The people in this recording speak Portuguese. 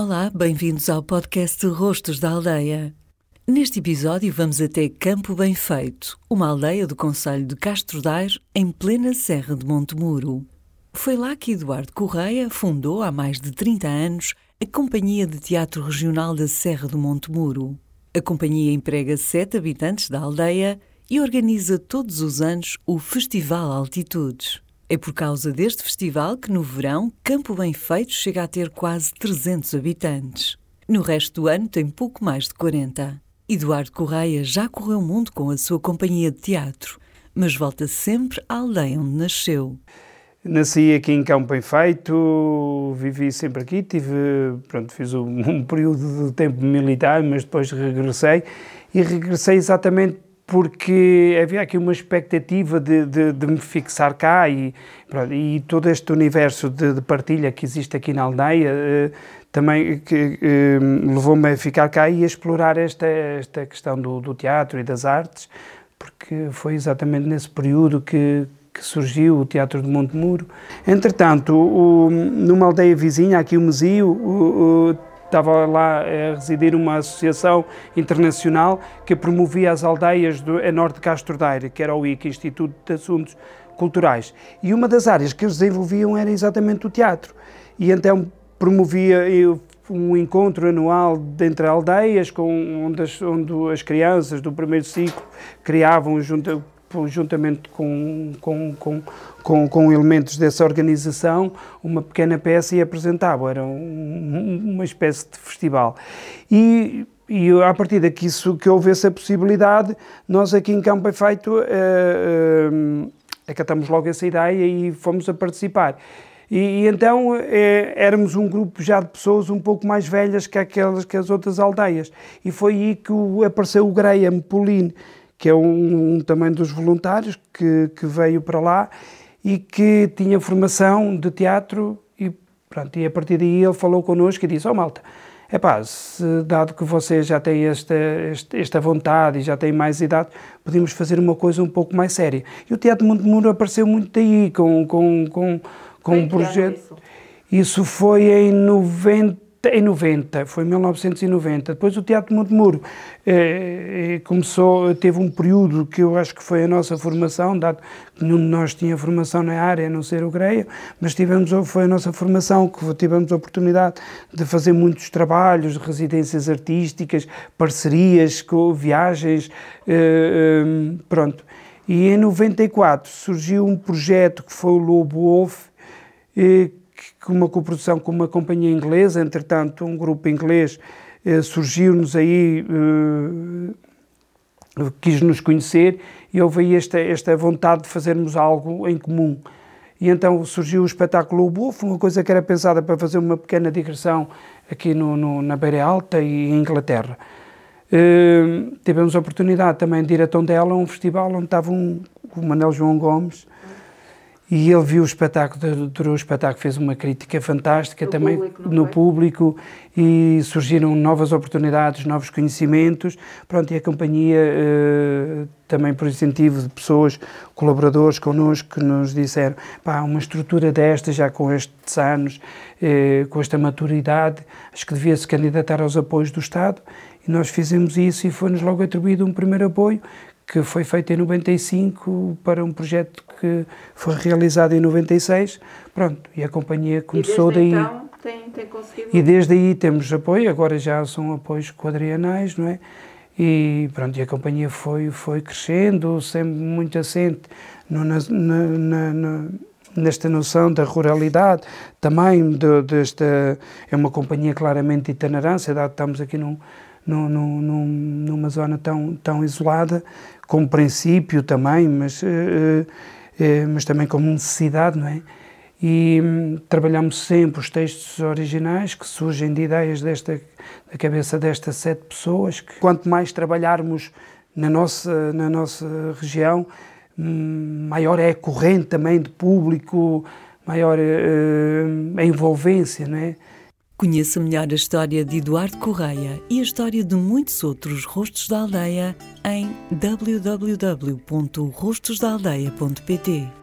Olá, bem-vindos ao podcast Rostos da Aldeia. Neste episódio vamos até Campo Bem Feito, uma aldeia do Conselho de Castro Daire, em plena Serra de Montemuro. Foi lá que Eduardo Correia fundou, há mais de 30 anos, a Companhia de Teatro Regional da Serra do Montemuro. A companhia emprega sete habitantes da aldeia e organiza todos os anos o Festival Altitudes. É por causa deste festival que, no verão, Campo Bem Feito chega a ter quase 300 habitantes. No resto do ano, tem pouco mais de 40. Eduardo Correia já correu o mundo com a sua companhia de teatro, mas volta sempre à aldeia onde nasceu. Nasci aqui em Campo Bem Feito, vivi sempre aqui, tive, pronto, fiz um, um período de tempo militar, mas depois regressei e regressei exatamente porque havia aqui uma expectativa de, de, de me fixar cá e, pronto, e todo este universo de, de, partilha que existe aqui na aldeia eh, também que, eh, levou-me a ficar cá e a explorar esta, esta questão do, do, teatro e das artes, porque foi exatamente nesse período que, que surgiu o Teatro de Montemuro. Entretanto, o, numa aldeia vizinha, aqui o Mesio, estava lá a residir uma associação internacional que promovia as aldeias do, a norte de Castro Daire, que era o IC, Instituto de Assuntos Culturais. E uma das áreas que eles desenvolviam era exatamente o teatro. E então promovia um encontro anual entre aldeias, com, onde, as, onde as crianças do primeiro ciclo criavam junto juntamente com, com, com, com, com elementos dessa organização, uma pequena peça e apresentavam. Era um, uma espécie de festival. E, e a partir daqui isso, que houve essa possibilidade, nós aqui em Campo Efeito uh, uh, acatamos logo essa ideia e fomos a participar. E, e então eh, éramos um grupo já de pessoas um pouco mais velhas que aquelas que as outras aldeias. E foi aí que o, apareceu o Graham Pauline, que é um, um também dos voluntários que, que veio para lá e que tinha formação de teatro e, pronto, e a partir daí ele falou connosco e disse, ó oh, malta, é pá, dado que vocês já têm esta, esta vontade e já têm mais idade, podemos fazer uma coisa um pouco mais séria. E o Teatro Montemuro apareceu muito daí, com, com, com, com um projeto... Isso? isso foi em 90 em 90, foi 1990. Depois o Teatro Montemuro eh, eh, começou, teve um período que eu acho que foi a nossa formação, dado que nenhum de nós tinha formação na área, a não ser o Greia, mas tivemos, foi a nossa formação que tivemos a oportunidade de fazer muitos trabalhos, residências artísticas, parcerias, viagens, eh, eh, pronto. E em 94 surgiu um projeto que foi o Lobo Wolf, eh, com uma coprodução com uma companhia inglesa, entretanto um grupo inglês eh, surgiu-nos aí, eh, quis nos conhecer e houve aí esta, esta vontade de fazermos algo em comum. E então surgiu o espetáculo O Bufo, uma coisa que era pensada para fazer uma pequena digressão aqui no, no na Beira Alta e em Inglaterra. Uh, tivemos a oportunidade também de ir a Tondela, um festival onde estava um, o Manel João Gomes, e ele viu o espetáculo, adorou o espetáculo, fez uma crítica fantástica no também público, no foi? público e surgiram novas oportunidades, novos conhecimentos. Pronto, e a companhia, eh, também por incentivo de pessoas, colaboradores connosco, que nos disseram: pá, uma estrutura desta, já com estes anos, eh, com esta maturidade, acho que devia se candidatar aos apoios do Estado. E nós fizemos isso e foi-nos logo atribuído um primeiro apoio que foi feito em 95 para um projeto que foi realizado em 96. Pronto, e a companhia começou e daí. Então tem, tem conseguido. E desde aí temos apoio, agora já são apoios quadrienais, não é? E pronto, e a companhia foi, foi crescendo, sempre muito assente no, na, na, na, nesta noção da ruralidade, também de, desta. É uma companhia claramente itinerância, dado estamos aqui num, num, num, numa zona tão, tão isolada, como princípio também, mas, uh, uh, mas também como necessidade, não é? E um, trabalhamos sempre os textos originais que surgem de ideias desta, da cabeça destas sete pessoas. Que, quanto mais trabalharmos na nossa, na nossa região, um, maior é a corrente também de público, maior uh, a envolvência, não é? Conheça melhor a história de Eduardo Correia e a história de muitos outros rostos da aldeia em www.rostosdaaldeia.pt.